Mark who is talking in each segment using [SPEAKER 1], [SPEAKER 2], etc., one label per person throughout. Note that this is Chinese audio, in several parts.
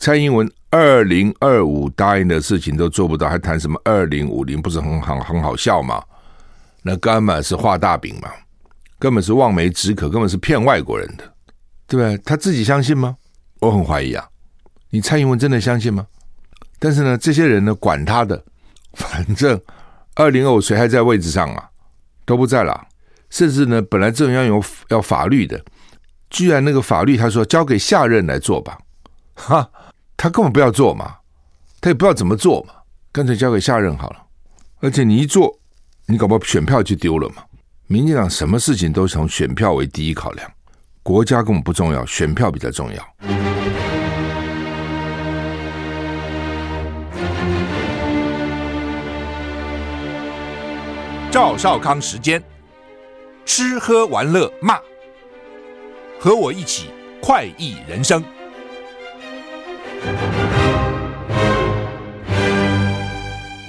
[SPEAKER 1] 蔡英文二零二五答应的事情都做不到，还谈什么二零五零？不是很好很好笑吗？那根本是画大饼嘛，根本是望梅止渴，根本是骗外国人的，对不对？他自己相信吗？我很怀疑啊。你蔡英文真的相信吗？但是呢，这些人呢，管他的，反正二零二五谁还在位置上啊？都不在了。甚至呢，本来这种要有要法律的，居然那个法律他说交给下任来做吧，哈，他根本不要做嘛，他也不知道怎么做嘛，干脆交给下任好了。而且你一做，你搞不好选票就丢了嘛。民进党什么事情都从选票为第一考量，国家根本不重要，选票比较重要。
[SPEAKER 2] 赵少康时间，吃喝玩乐骂，和我一起快意人生。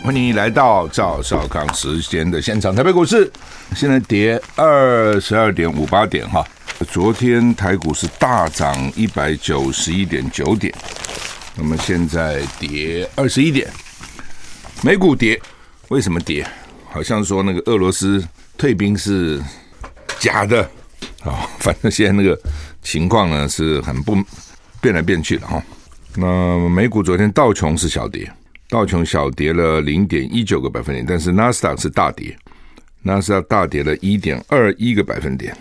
[SPEAKER 1] 欢迎来到赵少康时间的现场。台北股市现在跌二十二点五八点哈，昨天台股是大涨一百九十一点九点，那么现在跌二十一点，美股跌，为什么跌？好像说那个俄罗斯退兵是假的啊，反正现在那个情况呢是很不变来变去的哈。那美股昨天道琼是小跌，道琼小跌了零点一九个百分点，但是纳斯达克是大跌，纳斯达克大跌了一点二一个百分点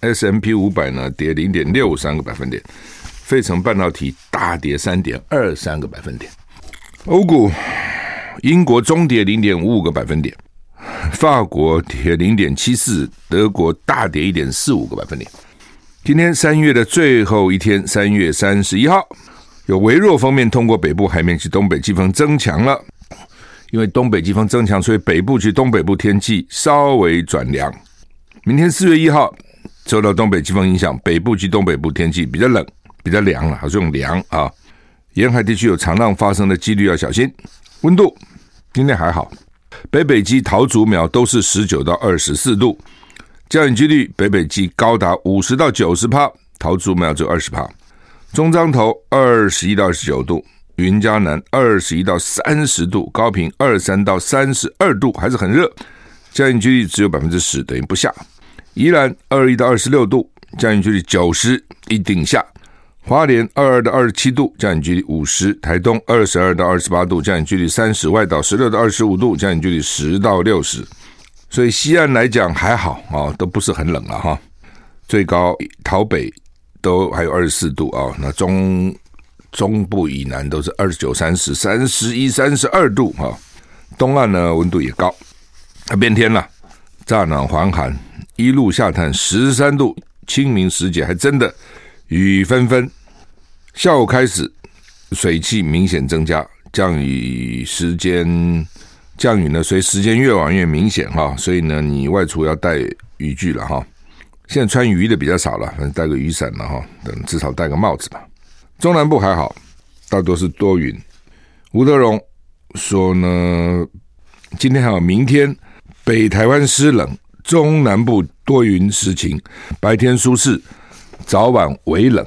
[SPEAKER 1] ，S&P 五百呢跌零点六三个百分点，费城半导体大跌三点二三个百分点，欧股英国中跌零点五五个百分点。法国跌零点七四，德国大跌一点四五个百分点。今天三月的最后一天，三月三十一号，有微弱锋面通过北部海面及东北季风增强了。因为东北季风增强，所以北部及东北部天气稍微转凉。明天四月一号，受到东北季风影响，北部及东北部天气比较冷，比较凉了，还是用凉啊。沿海地区有长浪发生的几率要小心。温度今天还好。北北基桃竹苗都是十九到二十四度，降雨几率北北基高达五十到九十趴，桃竹苗只有二十趴。中彰投二十一到二十九度，云嘉南二十一到三十度，高屏二三到三十二度，还是很热，降雨几率只有百分之十，等于不下。宜兰二一到二十六度，降雨几率九十，一定下。花莲二二到二十七度，降雨距离五十；台东二十二到二十八度，降雨距离三十；外岛十六到二十五度，降雨距离十到六十。所以西岸来讲还好啊，都不是很冷了哈。最高桃北都还有二十四度啊，那中中部以南都是二十九、三十、三十一、三十二度哈。东岸呢温度也高，它变天了，乍暖还寒，一路下探十三度。清明时节还真的。雨纷纷，下午开始水汽明显增加，降雨时间降雨呢，随时间越晚越明显哈，所以呢，你外出要带雨具了哈。现在穿雨衣的比较少了，反正带个雨伞了哈，等至少戴个帽子吧。中南部还好，大多是多云。吴德荣说呢，今天还有明天，北台湾湿冷，中南部多云时晴，白天舒适。早晚微冷，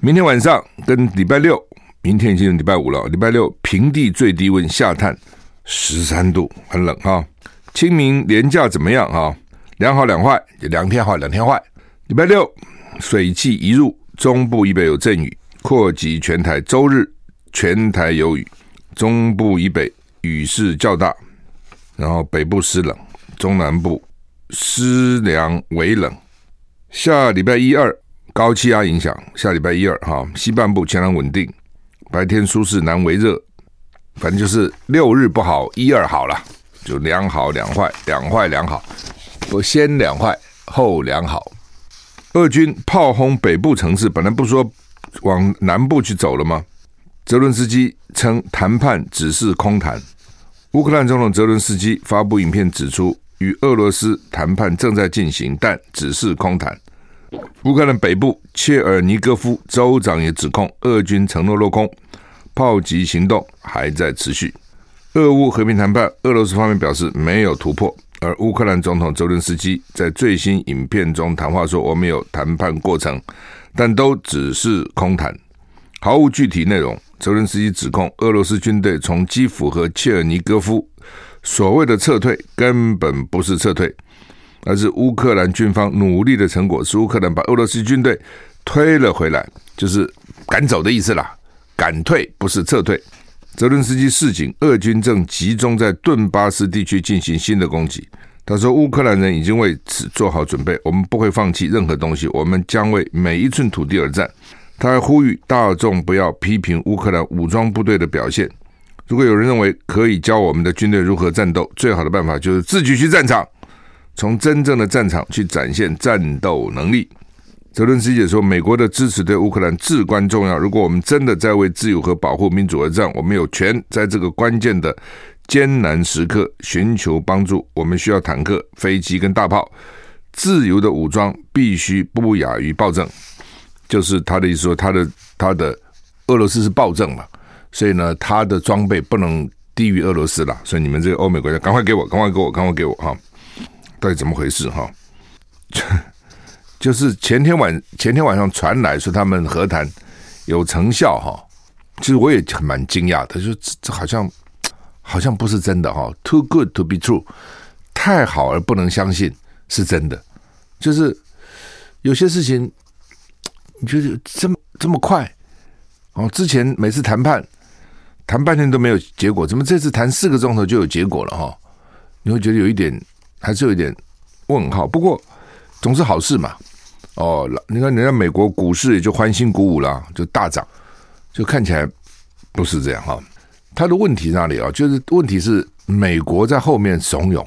[SPEAKER 1] 明天晚上跟礼拜六，明天已经礼拜五了。礼拜六平地最低温下探十三度，很冷哈。清明连假怎么样啊？两好两坏，就两天好两天坏。礼拜六水汽一入，中部以北有阵雨，扩及全台。周日全台有雨，中部以北雨势较大，然后北部湿冷，中南部湿凉微冷。下礼拜一二高气压影响，下礼拜一二哈，西半部晴朗稳定，白天舒适，南为热，反正就是六日不好，一二好了，就两好两坏，两坏两好，我先两坏后两好。俄军炮轰北部城市，本来不说往南部去走了吗？泽伦斯基称谈判只是空谈。乌克兰总统泽伦斯基发布影片指出。与俄罗斯谈判正在进行，但只是空谈。乌克兰北部切尔尼戈夫州长也指控俄军承诺落空，炮击行动还在持续。俄乌和平谈判，俄罗斯方面表示没有突破，而乌克兰总统泽伦斯基在最新影片中谈话说：“我们有谈判过程，但都只是空谈。”毫无具体内容。泽伦斯基指控俄罗斯军队从基辅和切尔尼戈夫所谓的撤退根本不是撤退，而是乌克兰军方努力的成果，是乌克兰把俄罗斯军队推了回来，就是赶走的意思啦。赶退不是撤退。泽伦斯基示警，俄军正集中在顿巴斯地区进行新的攻击。他说：“乌克兰人已经为此做好准备，我们不会放弃任何东西，我们将为每一寸土地而战。”他还呼吁大众不要批评乌克兰武装部队的表现。如果有人认为可以教我们的军队如何战斗，最好的办法就是自己去战场，从真正的战场去展现战斗能力。泽伦斯基也说：“美国的支持对乌克兰至关重要。如果我们真的在为自由和保护民主而战，我们有权在这个关键的艰难时刻寻求帮助。我们需要坦克、飞机跟大炮。自由的武装必须不亚于暴政。”就是他的意思说，他的他的俄罗斯是暴政嘛，所以呢，他的装备不能低于俄罗斯了。所以你们这个欧美国家，赶快给我，赶快给我，赶快给我哈！到底怎么回事哈？就是前天晚前天晚上传来说他们和谈有成效哈，其实我也蛮惊讶的，就这好像好像不是真的哈，too good to be true，太好而不能相信是真的，就是有些事情你觉得这么这么快哦，之前每次谈判谈半天都没有结果，怎么这次谈四个钟头就有结果了哈？你会觉得有一点还是有一点问号，不过总是好事嘛。哦，你看人家美国股市也就欢欣鼓舞了，就大涨，就看起来不是这样哈。他的问题在哪里啊？就是问题是美国在后面怂恿，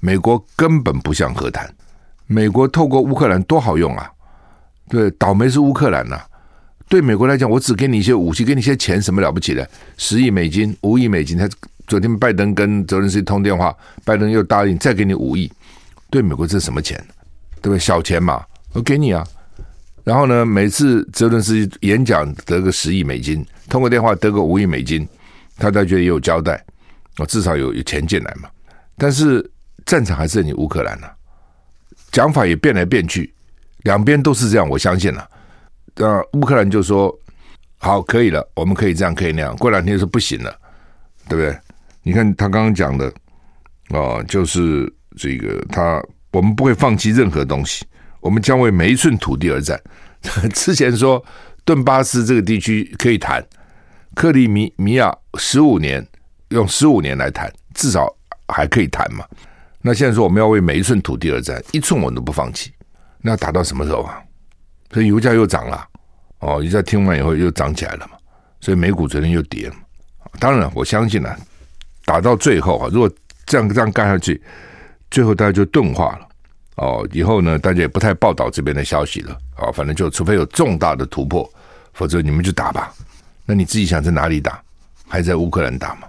[SPEAKER 1] 美国根本不想和谈。美国透过乌克兰多好用啊！对，倒霉是乌克兰呐、对美国来讲，我只给你一些武器，给你一些钱，什么了不起的？十亿美金、五亿美金。他昨天拜登跟泽伦斯基通电话，拜登又答应再给你五亿。对美国这是什么钱？对不对？小钱嘛。我给你啊，然后呢，每次泽伦斯基演讲得个十亿美金，通过电话得个五亿美金，他才觉得也有交代，我至少有有钱进来嘛。但是战场还是你乌克兰呢、讲法也变来变去，两边都是这样，我相信了、啊。那乌克兰就说好可以了，我们可以这样，可以那样。过两天就说不行了，对不对？你看他刚刚讲的哦，就是这个他我们不会放弃任何东西。我们将为每一寸土地而战。之前说顿巴斯这个地区可以谈，克里米米亚十五年，用十五年来谈，至少还可以谈嘛。那现在说我们要为每一寸土地而战，一寸我们都不放弃。那打到什么时候啊？所以油价又涨了，哦，油价听完以后又涨起来了嘛。所以美股昨天又跌了。当然，我相信呢、打到最后啊，如果这样这样干下去，最后大家就钝化了。哦，以后呢，大家也不太报道这边的消息了。哦，反正就除非有重大的突破，否则你们就打吧。那你自己想在哪里打？还在乌克兰打吗？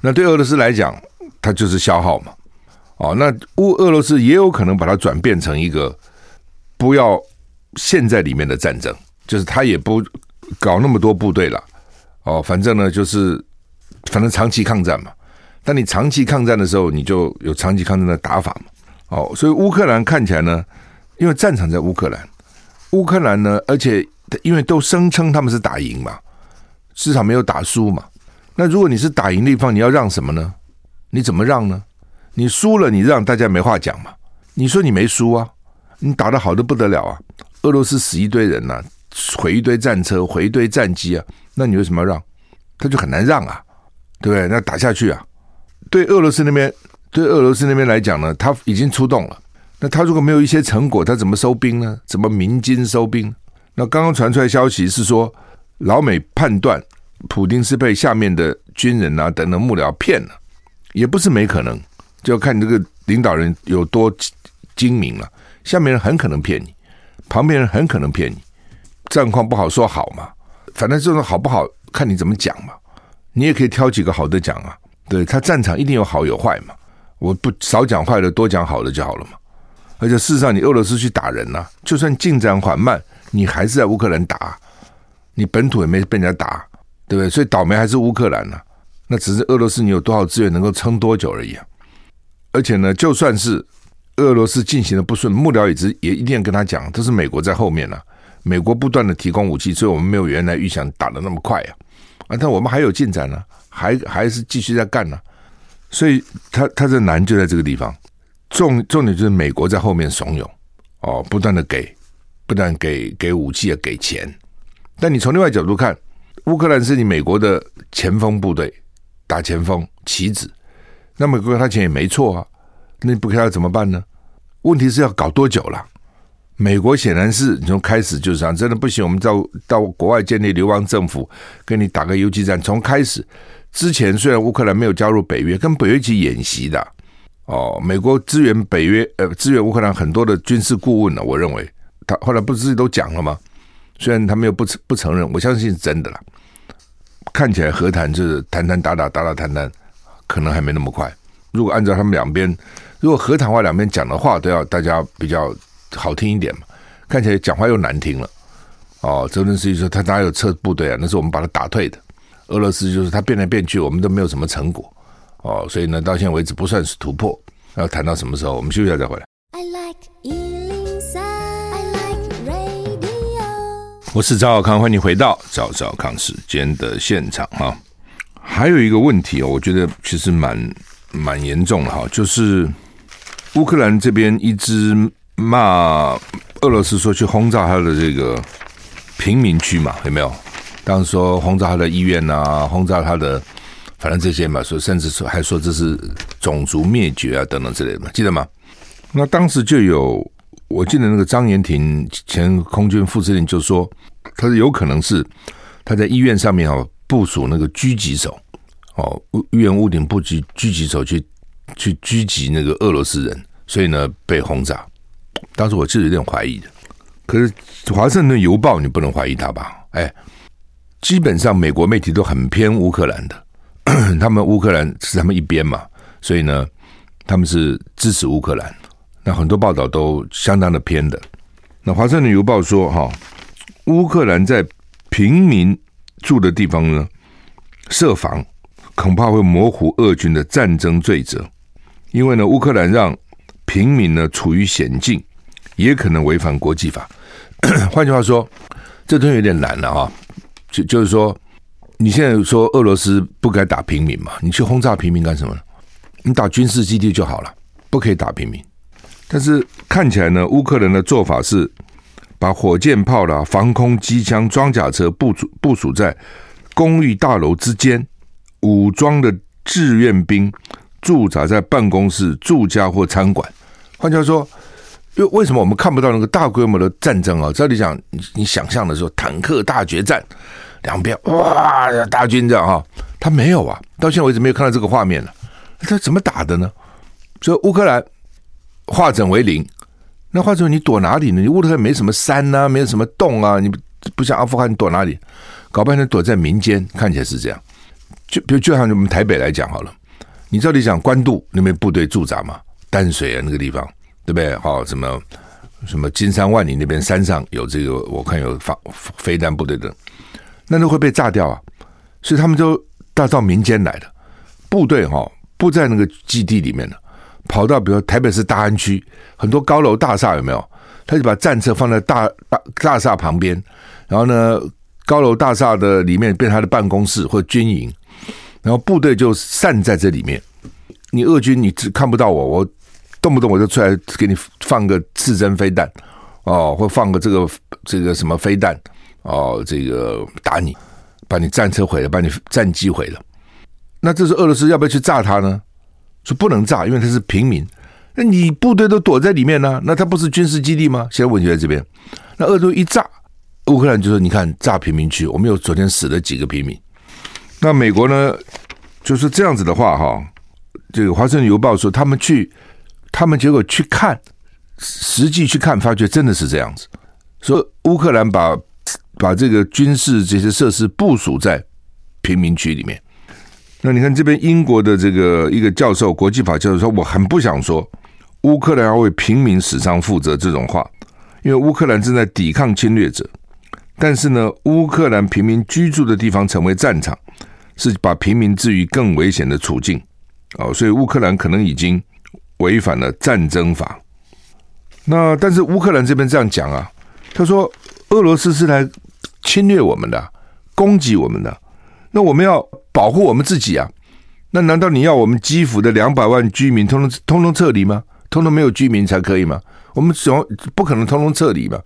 [SPEAKER 1] 那对俄罗斯来讲，它就是消耗嘛。哦，那乌俄罗斯也有可能把它转变成一个不要陷在里面的战争，就是他也不搞那么多部队了。哦，反正呢，就是反正长期抗战嘛。但你长期抗战的时候，你就有长期抗战的打法嘛。哦，所以乌克兰看起来呢，因为战场在乌克兰，乌克兰呢，而且因为都声称他们是打赢嘛，至少没有打输嘛。那如果你是打赢的一方，你要让什么呢？你怎么让呢？你输了，你让大家没话讲嘛。你说你没输啊，你打得好的不得了啊，俄罗斯死一堆人呐、毁一堆战车，毁一堆战机啊，那你为什么要让？他就很难让啊，对不对？那打下去啊，对俄罗斯那边。对俄罗斯那边来讲呢，他已经出动了。那他如果没有一些成果，他怎么收兵呢？怎么鸣金收兵？那刚刚传出来消息是说，老美判断普丁是被下面的军人啊等等幕僚骗了，也不是没可能，就看你这个领导人有多精明了。下面人很可能骗你，旁边人很可能骗你，战况不好说好嘛。反正这种好不好看你怎么讲嘛。你也可以挑几个好的讲啊。对，他战场一定有好有坏嘛。我不少讲坏的，多讲好的就好了嘛。而且事实上，你俄罗斯去打人呐、啊，就算进展缓慢，你还是在乌克兰打，你本土也没被人家打，对不对？所以倒霉还是乌克兰呢、那只是俄罗斯你有多少资源能够撑多久而已啊。而且呢，就算是俄罗斯进行的不顺，幕僚也只也一定要跟他讲，这是美国在后面呢、美国不断的提供武器，所以我们没有原来预想打得那么快啊，啊，但我们还有进展呢、还还是继续在干呢、所以他他的难就在这个地方，重重点就是美国在后面怂恿，哦，不断的给，不断给给武器啊，给钱，但你从另外角度看，乌克兰是你美国的前锋部队，打前锋棋子，那美国给他钱也没错啊，那你不给他怎么办呢？问题是要搞多久了？美国显然是从开始就是这样，真的不行，我们到到国外建立流亡政府，跟你打个游击战。从开始之前，虽然乌克兰没有加入北约，跟北约一起演习的哦，美国支援北约，呃，支援乌克兰很多的军事顾问呢。我认为他后来不是自己都讲了吗？虽然他们又不不承认，我相信是真的了。看起来和谈就是谈谈打打打打谈谈，可能还没那么快。如果按照他们两边，如果和谈话两边讲的话都要大家比较。好听一点嘛，看起来讲话又难听了。哦，泽连斯基说他哪有撤部队啊？那是我们把他打退的。俄罗斯就是它变来变去，我们都没有什么成果。哦，所以呢，到现在为止不算是突破。要谈到什么时候？我们休息一下再回来。I like 103, I like radio。我是赵小康，欢迎回到赵少康时间的现场哈。还有一个问题哦，我觉得其实蛮蛮严重的哈，就是乌克兰这边一直。骂俄罗斯说去轰炸他的这个平民区嘛，有没有？当时说轰炸他的医院啊，轰炸他的，反正这些嘛，说甚至说还说这是种族灭绝啊等等之类的嘛，记得吗？那当时就有，我记得那个张延廷前空军副司令就说，他是有可能是他在医院上面哦部署那个狙击手哦，医院屋顶布局狙击手去去狙击那个俄罗斯人，所以呢被轰炸。当时我是有点怀疑的，可是《华盛顿邮报》你不能怀疑他吧？哎，基本上美国媒体都很偏乌克兰的，他们乌克兰是他们一边嘛，所以呢，他们是支持乌克兰。那很多报道都相当的偏的。那《华盛顿邮报》说，哈，乌克兰在平民住的地方呢设防，恐怕会模糊俄军的战争罪责，因为呢，乌克兰让平民呢处于险境。也可能违反国际法。换句话说，这东西有点难了哈。就就是说，你现在说俄罗斯不该打平民嘛？你去轰炸平民干什么？你打军事基地就好了，不可以打平民。但是看起来呢，乌克兰的做法是把火箭炮啦、防空机枪、装甲车部署部署在公寓大楼之间，武装的志愿兵驻扎在办公室、住家或餐馆。换句话说。因为为什么我们看不到那个大规模的战争啊？照理讲，你想象的时候，坦克大决战，两边哇大军这样哈，他没有啊，到现在为止没有看到这个画面了。他怎么打的呢？所以乌克兰化整为零，那化整你躲哪里呢？你乌克兰没什么山呐、没有什么洞啊，你不像阿富汗，躲哪里？搞半天躲在民间，看起来是这样。就比如就像我们台北来讲好了，你照理讲官渡那边部队驻扎嘛，淡水啊那个地方。对不对？好，什么什么金山万里那边山上有这个，我看有放飞弹部队的，那都会被炸掉啊！所以他们就到到民间来的部队哈，不在那个基地里面了，跑到比如台北市大安区很多高楼大厦有没有？他就把战车放在大大大厦旁边，然后呢，高楼大厦的里面变他的办公室或军营，然后部队就散在这里面。你俄军你只看不到我，我。动不动我就出来给你放个刺针飞弹，哦，或放个这个这个什么飞弹，哦，这个打你，把你战车毁了，把你战机毁了。那这是俄罗斯要不要去炸他呢？说不能炸，因为他是平民。那你部队都躲在里面呢，那他不是军事基地吗？现在问题在这边。那俄罗斯一炸，乌克兰就说：“你看，炸平民区，我们有昨天死了几个平民。”那美国呢，就是这样子的话，哈，这个《华盛顿邮报》说他们去。他们结果去看，实际去看，发觉真的是这样子。说乌克兰把把这个军事这些设施部署在平民区里面。那你看这边英国的这个一个教授，国际法教授说：“我很不想说乌克兰要为平民死伤负责这种话，因为乌克兰正在抵抗侵略者。但是呢，乌克兰平民居住的地方成为战场，是把平民置于更危险的处境。哦，所以乌克兰可能已经。”违反了战争法，那但是乌克兰这边这样讲啊，他说俄罗斯是来侵略我们的，攻击我们的，那我们要保护我们自己啊。那难道你要我们基辅的两百万居民通通通通撤离吗？通通没有居民才可以吗？我们总不可能通通撤离吧？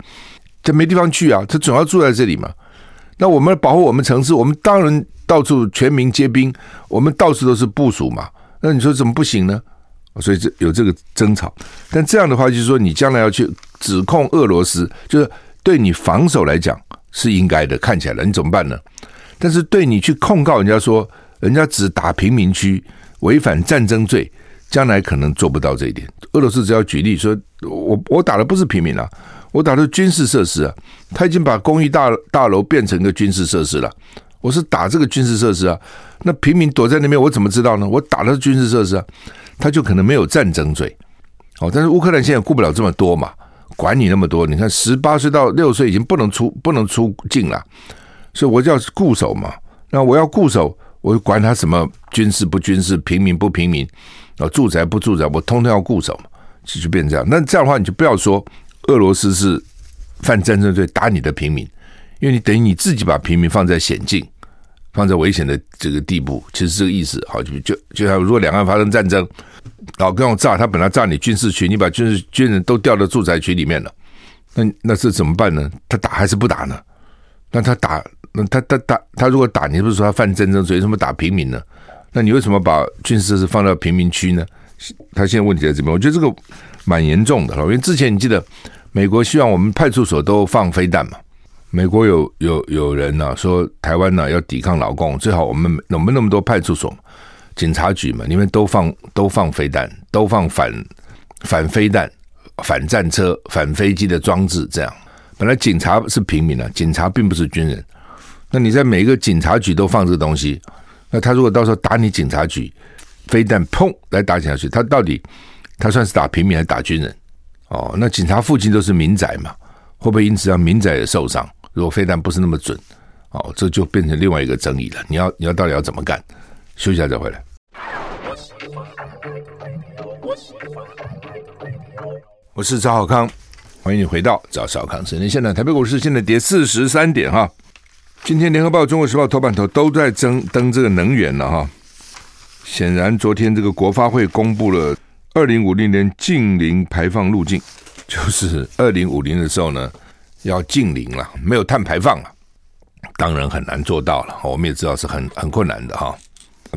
[SPEAKER 1] 这没地方去啊，他总要住在这里嘛。那我们保护我们城市，我们当然到处全民皆兵，我们到处都是部署嘛。那你说怎么不行呢？所以这有这个争吵。但这样的话，就是说你将来要去指控俄罗斯，就是对你防守来讲是应该的，看起来了，你怎么办呢？但是对你去控告人家说。人家只打平民区，违反战争罪，将来可能做不到这一点。俄罗斯只要举例说，我我打的不是平民啊，我打的是军事设施啊，他已经把公寓大大楼变成一个军事设施了。我是打这个军事设施啊，那平民躲在那边，我怎么知道呢？我打的是军事设施啊，他就可能没有战争罪。哦，但是乌克兰现在顾不了这么多嘛，管你那么多？你看，十八岁到六岁已经不能出不能出境了，所以我就要固守嘛。那我要固守。我管他什么军事不军事，平民不平民，啊，住宅不住宅，我通通要固守嘛，就就变这样。那这样的话，你就不要说俄罗斯是犯战争罪打你的平民，因为你等于你自己把平民放在险境，放在危险的这个地步，其实这个意思。好，就就就像如果两岸发生战争，老跟我炸，他本来炸你军事区，你把军事军人都调到住宅区里面了，那那是怎么办呢？他打还是不打呢？那他打？那他他打他如果打你，不是说他犯战争罪？为什么打平民呢？那你为什么把军事设施放到平民区呢？他现在问题在这边，我觉得这个蛮严重的了。因为之前你记得，美国希望我们派出所都放飞弹嘛？美国有有有人呢、说，台湾呢要抵抗老共，最好我们我们那么多派出所、警察局嘛，里面都放都放飞弹，都放反反飞弹、反战车、反飞机的装置，这样。本来警察是平民啊，警察并不是军人。那你在每一个警察局都放这个东西，那他如果到时候打你警察局，飞弹砰来打警察局，他到底他算是打平民还是打军人？哦，那警察附近都是民宅嘛，会不会因此让民宅也受伤？如果飞弹不是那么准，哦，这就变成另外一个争议了。你要你要到底要怎么干？休息一下再回来。我是赵少康，欢迎你回到赵少康时间。现在台北股市现在跌四十三点哈。今天《联合报》《中国时报》头版头都在争登这个能源了哈。显然，昨天这个国发会公布了二零五零年净零排放路径，就是二零五零的时候呢，要净零了，没有碳排放了。当然很难做到了，我们也知道是很很困难的哈。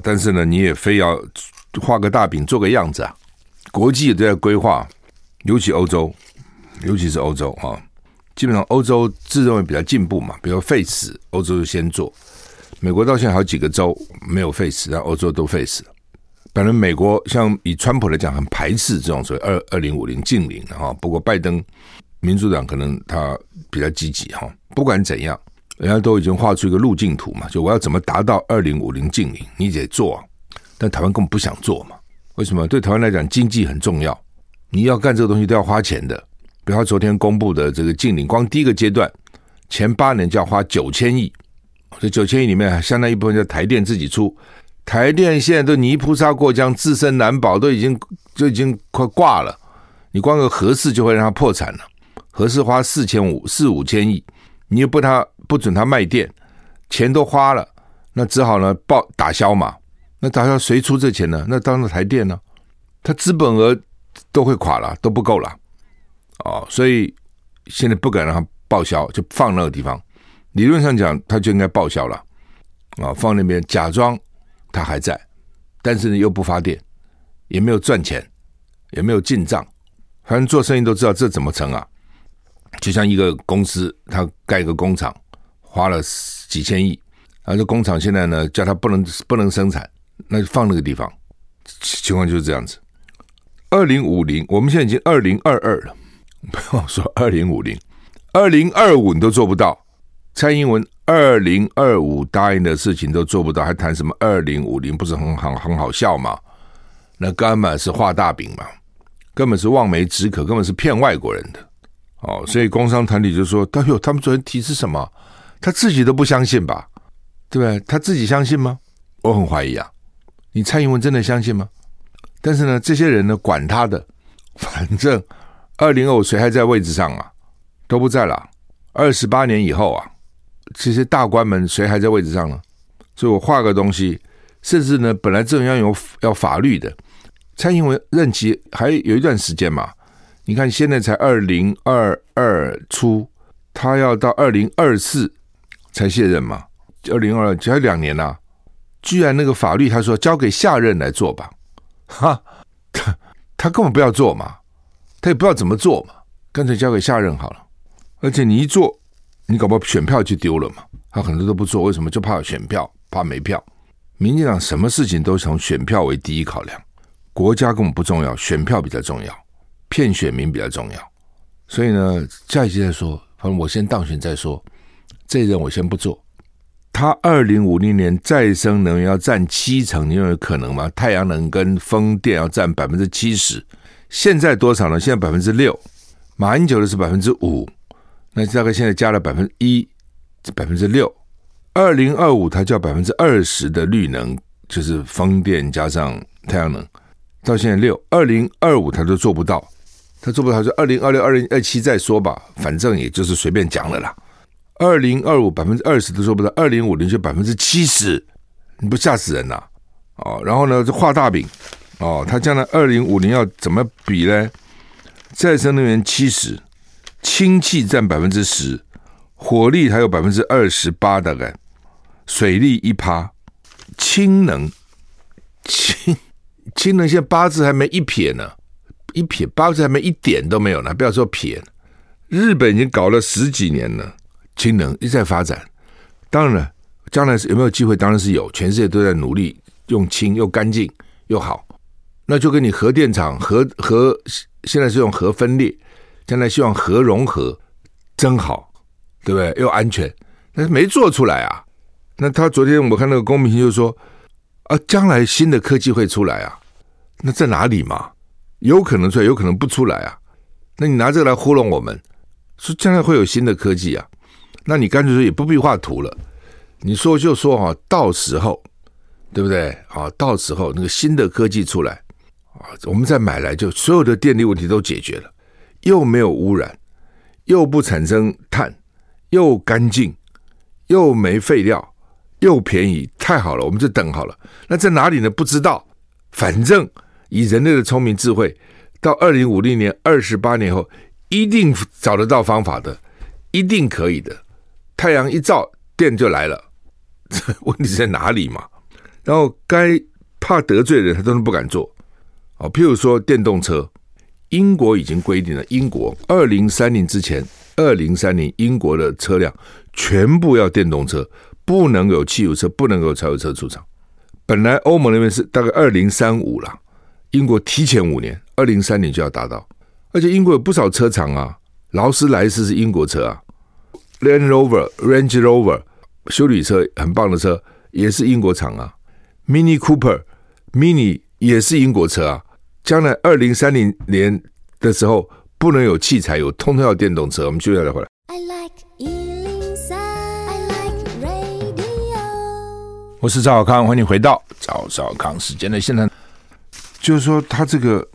[SPEAKER 1] 但是呢，你也非要画个大饼做个样子啊。国际也都在规划，尤其欧洲，尤其是欧洲哈。基本上欧洲自认为比较进步嘛，比如 face，，欧洲就先做。美国到现在好几个州没有 face，，但欧洲都废死了。本来美国像以川普来讲，很排斥这种所谓二二零五零净零哈。不过拜登民主党可能他比较积极哈。不管怎样，人家都已经画出一个路径图嘛，就我要怎么达到二零五零净零，你得做。但台湾根本不想做嘛？为什么？对台湾来讲，经济很重要，你要干这个东西都要花钱的。比如他昨天公布的这个净零，光第一个阶段前八年就要花九千亿，这九千亿里面相当一部分叫台电自己出。台电现在都泥菩萨过江，自身难保，都已经就已经快挂了。你光个核四就会让他破产了，核四花四千五四五千亿，你又不他不准他卖电，钱都花了，那只好呢报打消嘛。那打消谁出这钱呢？那当然台电呢，他资本额都会垮了，都不够了。哦，所以现在不敢让他报销，就放那个地方。理论上讲，他就应该报销了啊，放那边假装他还在，但是呢又不发电，也没有赚钱，也没有进账。反正做生意都知道这怎么成啊？就像一个公司，他盖一个工厂，花了几千亿，而这工厂现在呢叫他不能不能生产，那就放那个地方。情况就是这样子。二零五零，我们现在已经二零二二了。不要说二零五零，二零二五你都做不到。蔡英文二零二五答应的事情都做不到，还谈什么二零五零？不是很好很好笑吗？那根本是画大饼嘛，根本是望梅止渴，根本是骗外国人的。哦，所以工商团体就说：“哎呦，他们昨天提示什么？他自己都不相信吧？对不对？他自己相信吗？我很怀疑啊。你蔡英文真的相信吗？但是呢，这些人呢，管他的，反正。”二零二五谁还在位置上啊？都不在了。二十八年以后啊，这些大官们谁还在位置上呢？所以我画个东西，甚至呢，本来这种要有要法律的，蔡英文任期还有一段时间嘛。你看现在才二零二二初，他要到二零二四才卸任嘛，二零二二只有两年呐、居然那个法律他说交给下任来做吧，哈，他 他根本不要做嘛，他也不知道怎么做嘛，干脆交给下任好了。而且你一做，你搞不好选票就丢了嘛。他很多都不做，为什么？就怕选票，怕没票。民进党什么事情都从选票为第一考量，国家根本不重要，选票比较重要，骗选民比较重要。所以呢，下一期再说，反正我先当选再说，这一任我先不做。他二零五零年再生能源要占七成，你认为可能吗？太阳能跟风电要占百分之七十，现在多少呢？现在百分之六，马英九的是百分之五。那大概现在加了百分之一，百分之六，二零二五它叫百分之二十的绿能，就是风电加上太阳能，到现在六，二零二五它都做不到，他做不到，就二零二六、二零二七再说吧，反正也就是随便讲了啦。二零二五百分之二十都做不到，二零五零就百分之七十，你不吓死人呐？哦，然后呢就画大饼，哦，他将来二零五零要怎么比呢？再生能源七十。氢气占百分之十，火力还有百分之二十八，大概水力一趴，氢能氢氢能现在八字还没一撇呢，一撇八字还没一点都没有呢，不要说撇。日本已经搞了十几年了，氢能一再发展，当然了，将来是有没有机会？当然是有，全世界都在努力用氢又干净又好，那就跟你核电厂核核现在是用核分裂。将来希望核融合真好，对不对？又安全，但是没做出来啊。那他昨天我看那个公民就说啊，将来新的科技会出来啊，那在哪里嘛？有可能出来，有可能不出来啊。那你拿这个来糊弄我们，说将来会有新的科技啊？那你干脆说也不必画图了，你说就说哈，到时候对不对？啊，到时候那个新的科技出来啊，我们再买来，就所有的电力问题都解决了。又没有污染，又不产生碳，又干净，又没废料，又便宜，太好了！我们就等好了。那在哪里呢？不知道。反正以人类的聪明智慧，到二零五零年，二十八年后，一定找得到方法的，一定可以的。太阳一照，电就来了。这 问题在哪里嘛？然后该怕得罪人，他都是不敢做。哦，譬如说电动车。英国已经规定了，英国二零三零之前，二零三零英国的车辆全部要电动车，不能有汽油车，不能有柴油车出厂。本来欧盟那边是大概二零三五了，英国提前五年，二零三零就要达到。而且英国有不少车厂啊，劳斯莱斯是英国车啊，Land Rover、Range Rover 修理车很棒的车也是英国厂啊，Mini Cooper、Mini 也是英国车啊。将来二零三零年的时候，不能有汽柴油，通通要电动车。我们接下来回来。I like 103, I like radio。我是赵小康，欢迎回到赵小康时间的现场。就是说，他这个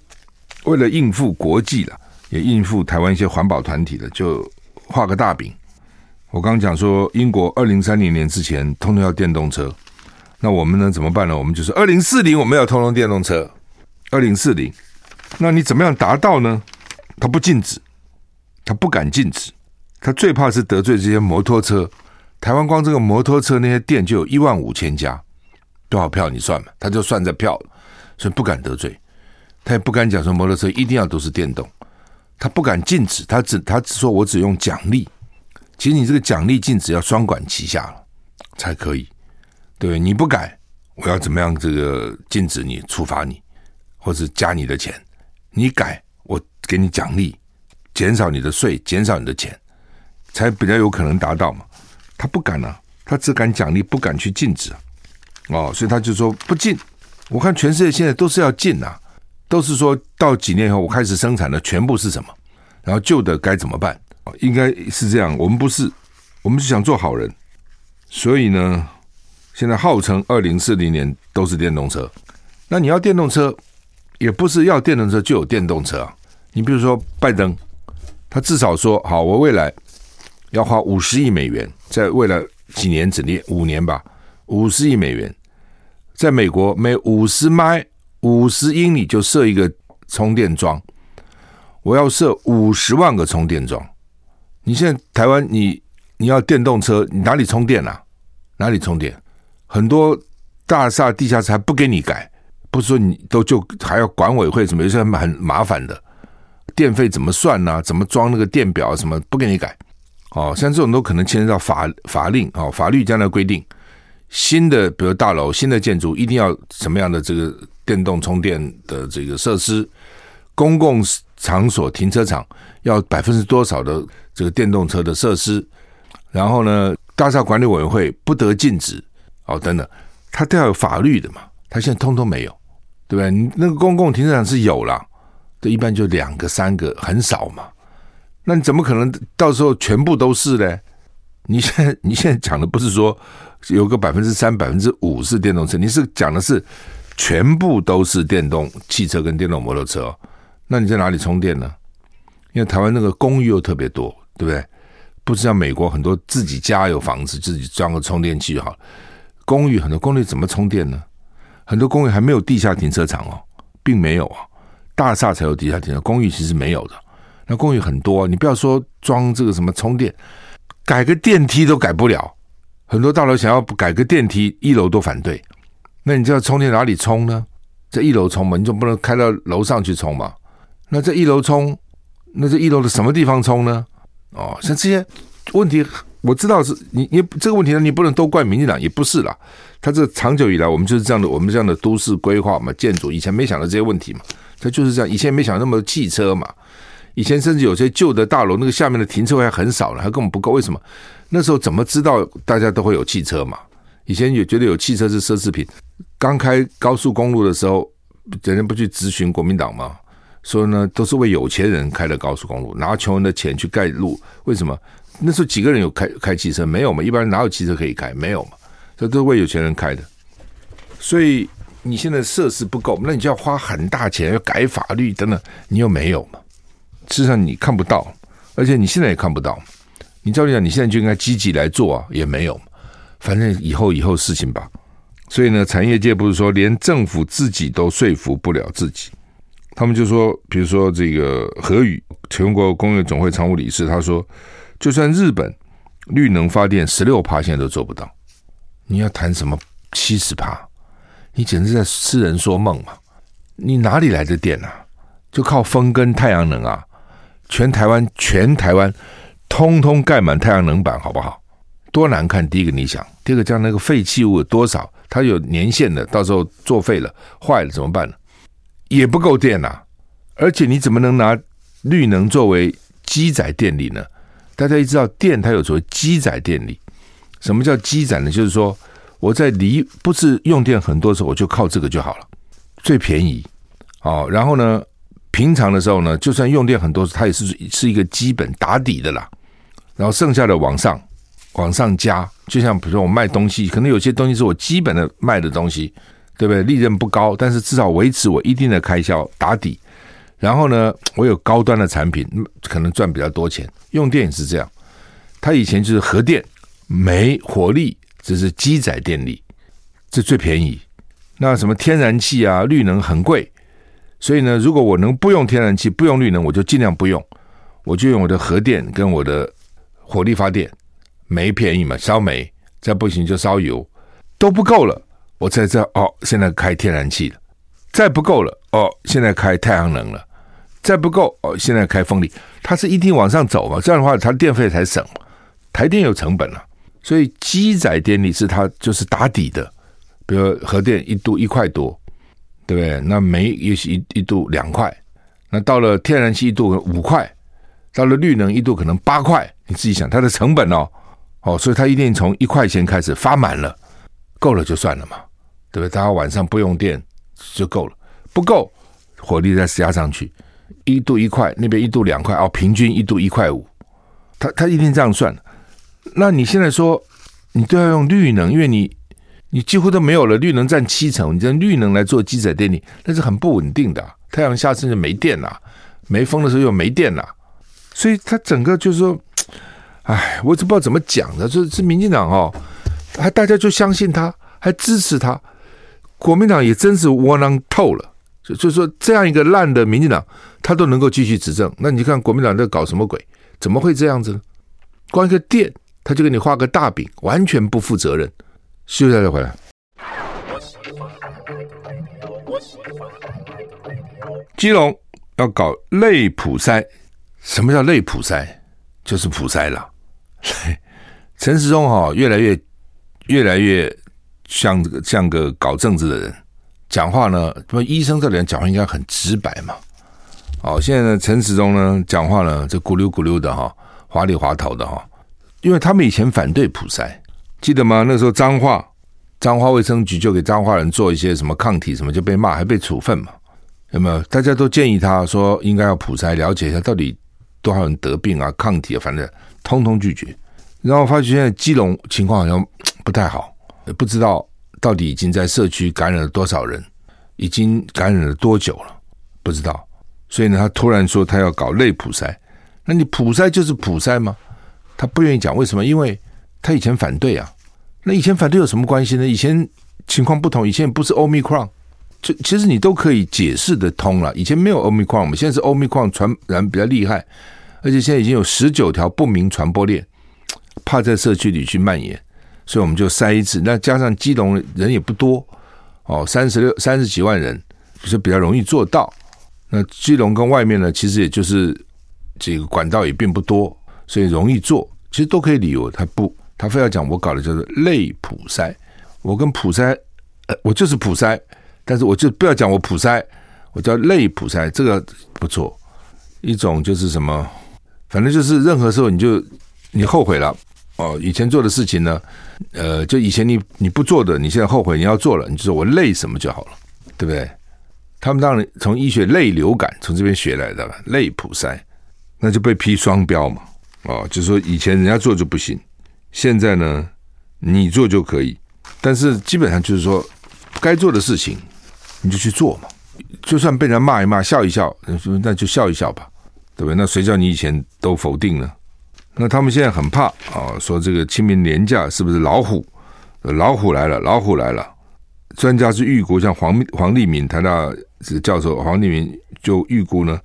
[SPEAKER 1] 为了应付国际了，也应付台湾一些环保团体的，就画个大饼。我刚讲说，英国二零三零年之前，通通要电动车。那我们呢？怎么办呢？我们就是二零四零，我们要通通电动车。二零四零，那你怎么样达到呢？他不禁止，他不敢禁止，他最怕是得罪这些摩托车。台湾光这个摩托车那些店就有一万五千家，多少票你算嘛？他就算这票，所以不敢得罪，他也不敢讲说摩托车一定要都是电动，他不敢禁止，他只他只说我只用奖励。其实你这个奖励禁止要双管齐下了才可以，对？你不改，我要怎么样这个禁止你、处罚你？或者加你的钱，你改我给你奖励，减少你的税，减少你的钱，才比较有可能达到嘛。他不敢啊，他只敢奖励，不敢去禁止。哦，所以他就说不禁。我看全世界现在都是要禁呐，都是说到几年以后我开始生产的全部是什么，然后旧的该怎么办？应该是这样。我们不是，我们是想做好人，所以呢，现在号称二零四零年都是电动车。那你要电动车？也不是要电动车就有电动车啊！你比如说拜登，他至少说好，我未来要花五十亿美元，在未来几年之内，五年吧，五十亿美元，在美国每五十迈五十英里就设一个充电桩，我要设五十万个充电桩。你现在台湾，你你要电动车，你哪里充电啊？哪里充电？很多大厦地下室还不给你改，不是说你都就还要管委会什么，有些很麻烦的，电费怎么算呢、怎么装那个电表什么不给你改？哦，像这种都可能牵涉到法法令哦，法律将来规定新的，比如大楼、新的建筑一定要什么样的这个电动充电的这个设施，公共场所停车场要百分之多少的这个电动车的设施，然后呢，大厦管理委员会不得禁止哦，等等，它都要有法律的嘛，它现在通通没有，对不对？你那个公共停车场是有了，这一般就两个、三个，很少嘛。那你怎么可能到时候全部都是呢？你现在你现在讲的不是说有个百分之三、百分之五是电动车，你是讲的是全部都是电动汽车跟电动摩托车。那你在哪里充电呢？因为台湾那个公寓又特别多，对不对？不是像美国很多自己家有房子，自己装个充电器就好。公寓很多公寓怎么充电呢？很多公寓还没有地下停车场哦，并没有啊，大厦才有地下停车，公寓其实没有的。那公寓很多，你不要说装这个什么充电，改个电梯都改不了。很多大楼想要改个电梯，一楼都反对。那你知道充电哪里充呢？在一楼充嘛，你总不能开到楼上去充嘛？那在一楼充，那在一楼的什么地方充呢？哦，像这些问题，我知道是你你这个问题呢，你不能都怪民进党，也不是啦。他这长久以来，我们就是这样的，我们这样的都市规划嘛，建筑以前没想到这些问题嘛，他就是这样，以前没想那么多汽车嘛。以前甚至有些旧的大楼，那个下面的停车位还很少了，还根本不够。为什么？那时候怎么知道大家都会有汽车嘛？以前也觉得有汽车是奢侈品。刚开高速公路的时候，人家不去咨询国民党吗？说呢，都是为有钱人开的高速公路，拿穷人的钱去盖路。为什么？那时候几个人有开开汽车？没有嘛？一般人哪有汽车可以开？没有嘛？这都是为有钱人开的。所以你现在设施不够，那你就要花很大钱要改法律等等，你又没有嘛？事实上你看不到，而且你现在也看不到。你照理讲，你现在就应该积极来做啊，也没有。反正以后以后事情吧。所以呢，产业界不是说连政府自己都说服不了自己，他们就说，比如说这个何宇，全国工业总会常务理事，他说，就算日本绿能发电十六趴，现在都做不到。你要谈什么七十趴？你简直在痴人说梦嘛！你哪里来的电啊？就靠风跟太阳能啊！全台湾，全台湾，通通盖满太阳能板，好不好？多难看！第一个你想，第二个，这样那个废弃物有多少？它有年限的，到时候作废了、坏了怎么办呢？也不够电呐、啊！而且你怎么能拿绿能作为积载电力呢？大家一知道电，它有所谓基载电力。什么叫积载呢？就是说我在离不是用电很多时候，我就靠这个就好了，最便宜。哦，然后呢？平常的时候呢，就算用电很多，它也是是一个基本打底的啦。然后剩下的往上往上加，就像比如说我卖东西，可能有些东西是我基本的卖的东西，对不对？利润不高，但是至少维持我一定的开销打底。然后呢，我有高端的产品，可能赚比较多钱。用电也是这样，它以前就是核电、煤、火力，这是基载电力，这最便宜。那什么天然气啊、绿能很贵。所以呢，如果我能不用天然气、不用绿能，我就尽量不用，我就用。我的核电跟我的火力发电，煤便宜嘛，烧煤，再不行就烧油，都不够了，我在这哦，现在开天然气了，再不够了哦，现在开太阳能了，再不够哦，现在开风力，它是一定往上走嘛，这样的话它电费才省，台电有成本了，所以基载电力是它就是打底的，比如核电一度一块多。对不对？那煤也许一一度两块，那到了天然气一度五块，到了绿能一度可能八块。你自己想它的成本哦，哦，所以它一定从一块钱开始发满了，够了就算了嘛，对不对？大家晚上不用电就够了，不够火力再加上去，一度一块，那边一度两块哦，平均一度一块五，它它一定这样算。那你现在说你都要用绿能，因为你。你几乎都没有了，绿能占七成，你这绿能来做基载电力，那是很不稳定的。太阳下甚至没电了，没风的时候又没电了，所以它整个就是说 哎，我也不知道怎么讲的，这这民进党哦，还大家就相信他，还支持他，国民党也真是窝囊透了。就就说这样一个烂的民进党，他都能够继续执政，那你看国民党在搞什么鬼？怎么会这样子呢？光一个电，他就给你画个大饼，完全不负责任。休息一下再回来。基隆要搞类普筛，什么叫类普筛？就是普筛了。陈时中哈、哦，越来越越来越像这个像个搞政治的人。讲话呢，那么医生这里人讲话应该很直白嘛。哦，现在呢，陈时中呢讲话呢，就咕溜咕溜的哈，滑里滑头的哈。因为他们以前反对普筛，记得吗？那时候彰化彰化卫生局就给彰化人做一些什么抗体什么，就被骂，还被处分嘛。有没有？大家都建议他说应该要普筛，了解一下到底多少人得病啊，抗体啊，反正通通拒绝。然后发觉现在基隆情况好像 不太好，也不知道。到底已经在社区感染了多少人？已经感染了多久了？不知道。所以呢，他突然说他要搞类普筛。那你普筛就是普筛吗？他不愿意讲为什么？因为他以前反对啊。那以前反对有什么关系呢？以前情况不同，以前不是 Omicron，这其实你都可以解释得通了。以前没有 Omicron，我们现在是 Omicron 传染比较厉害，而且现在已经有十九条不明传播链，怕在社区里去蔓延。所以我们就筛一次，那加上基隆人也不多哦，三十六三十几万人，就是比较容易做到。那基隆跟外面呢，其实也就是这个管道也并不多，所以容易做，其实都可以理由。他不，他非要讲我搞的叫做类普筛，我跟普筛，呃，我就是普筛，但是我就不要讲我普筛，我叫类普筛，这个不错。一种就是什么，反正就是任何时候你就你后悔了。哦，以前做的事情呢，呃，就以前你你不做的，你现在后悔你要做了，你就说我累什么就好了，对不对？他们当然从医学类流感从这边学来的类普筛，那就被批双标嘛。哦，就是说以前人家做就不行，现在呢你做就可以，但是基本上就是说该做的事情你就去做嘛，就算被人骂一骂笑一笑，那就笑一笑吧，对不对？那谁叫你以前都否定呢？那他们现在很怕啊，说这个清明连假是不是老虎？老虎来了，老虎来了。专家是预估，像黄黄立民，他的教授黄立民就预估呢，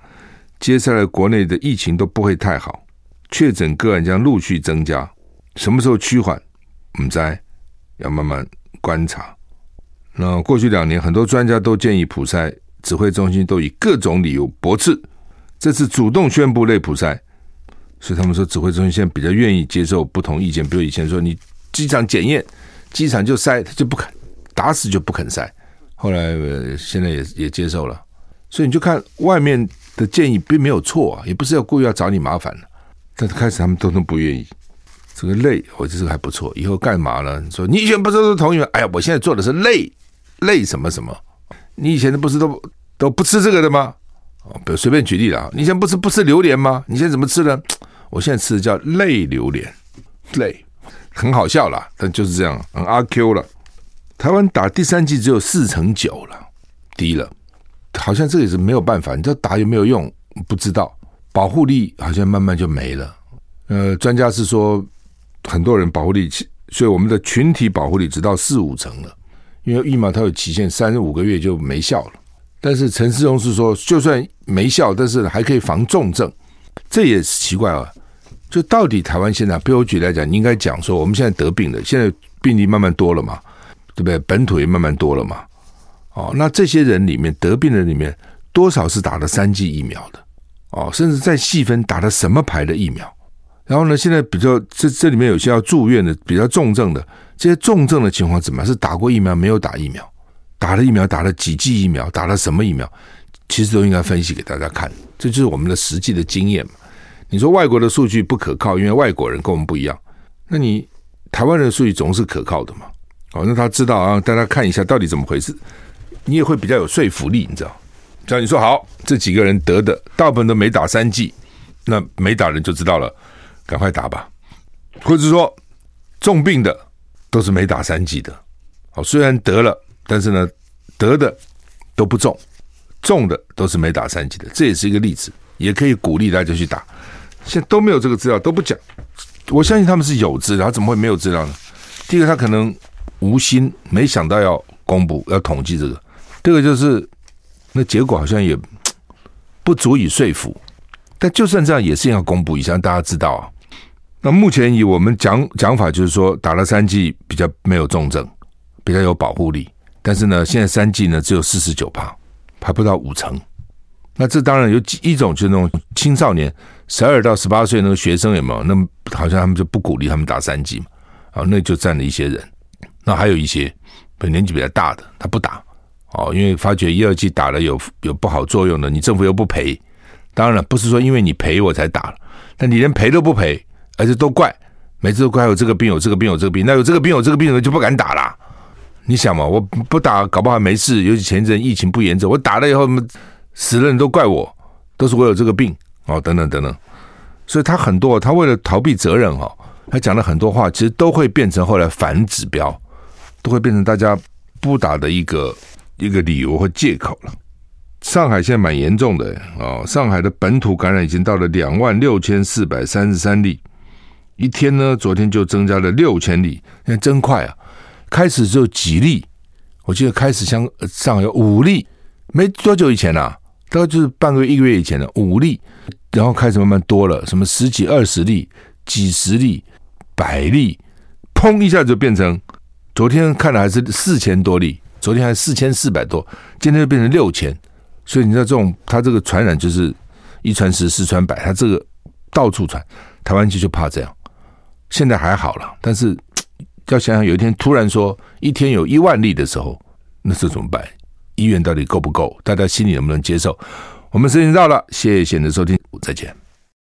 [SPEAKER 1] 接下来国内的疫情都不会太好，确诊个案将陆续增加。什么时候趋缓？我们再要慢慢观察。那过去两年，很多专家都建议普筛，指挥中心都以各种理由驳斥，这次主动宣布类普筛。所以他们说，指挥中心现在比较愿意接受不同意见。比如以前说你机场检验，机场就筛，他就不肯，打死就不肯筛。后来呃现在也也接受了。所以你就看外面的建议并没有错啊，也不是要故意要找你麻烦。但是开始他们都都不愿意。这个累，我觉得这个还不错。以后干嘛呢？你说你以前不是都同意吗？哎呀，我现在做的是累，累什么什么。你以前不是都都不吃这个的吗？哦，比如随便举例了啊，你以前不是不吃榴莲吗？你现在怎么吃呢？我现在吃的叫类榴莲，类很好笑啦，但就是这样，很阿 Q 了。台湾打第三季只有四成九了，低了，好像这也是没有办法。你知道打有没有用？不知道，保护力好像慢慢就没了。呃，专家是说很多人保护力，所以我们的群体保护力只到四五成了，因为疫苗它有期限，三十五个月就没效了。但是陈世荣是说，就算没效，但是还可以防重症。这也是奇怪啊！就到底台湾现在，比如举例来讲，你应该讲说，我们现在得病的，现在病例慢慢多了嘛，对不对？本土也慢慢多了嘛。哦，那这些人里面得病的里面，多少是打了三剂疫苗的？哦，甚至再细分打了什么牌的疫苗？然后呢，现在比较这这里面有些要住院的，比较重症的，这些重症的情况怎么样？是打过疫苗没有打疫苗？打了疫苗打了几剂疫苗？打了什么疫苗？其实都应该分析给大家看。这就是我们的实际的经验嘛。你说外国的数据不可靠，因为外国人跟我们不一样。那你台湾人的数据总是可靠的嘛？哦，那他知道啊，大家看一下到底怎么回事，你也会比较有说服力，你知道？只要你说好，这几个人得的大部分都没打三剂，那没打人就知道了，赶快打吧。或者说重病的都是没打三剂的，好，虽然得了，但是呢得的都不重。重的都是没打三剂的，这也是一个例子，也可以鼓励大家去打。现在都没有这个资料，都不讲，我相信他们是有资料，怎么会没有资料呢？第一个，他可能无心，没想到要公布、要统计这个；第二个，就是那结果好像也不足以说服。但就算这样，也是要公布一下，大家知道啊。那目前以我们讲讲法，就是说打了三剂比较没有重症，比较有保护力。但是呢，现在三剂呢只有四十九趴，还不到五成。那这当然有几一种，就是那种青少年十二到十八岁那个学生有没有？那么好像他们就不鼓励他们打三剂嘛。啊，那就占了一些人。那还有一些年纪比较大的，他不打哦，因为发觉一二剂打了有有不好作用的，你政府又不赔。当然了，不是说因为你赔我才打了，但你连赔都不赔，而且都怪每次都怪有这个病有这个病有这个病，那有这个病有这个病的就不敢打了。你想嘛，我不打，搞不好没事。尤其前一阵疫情不严重，我打了以后，死了人都怪我，都是我有这个病哦，等等等等。所以他很多，他为了逃避责任哈，他讲了很多话，其实都会变成后来反指标，都会变成大家不打的一个一个理由和借口了。上海现在蛮严重的哦，上海的本土感染已经到了两万六千四百三十三例，一天呢，昨天就增加了六千例，现在真快啊！开始只有几例，我记得开始像上有五例，没多久以前呐、啊，大概就是半个月一个月以前的五例，然后开始慢慢多了，什么十几二十例、几十例、百例，砰一下就变成，昨天看的还是四千多例，昨天还四千四百多，今天就变成六千，所以你知道这种它这个传染就是一传十，十传百，它这个到处传，台湾其实就怕这样，现在还好了，但是。要想想，有一天突然说一天有一万例的时候，那这怎么办？医院到底够不够？大家心里能不能接受？我们时间到了，谢谢你的收听，再见。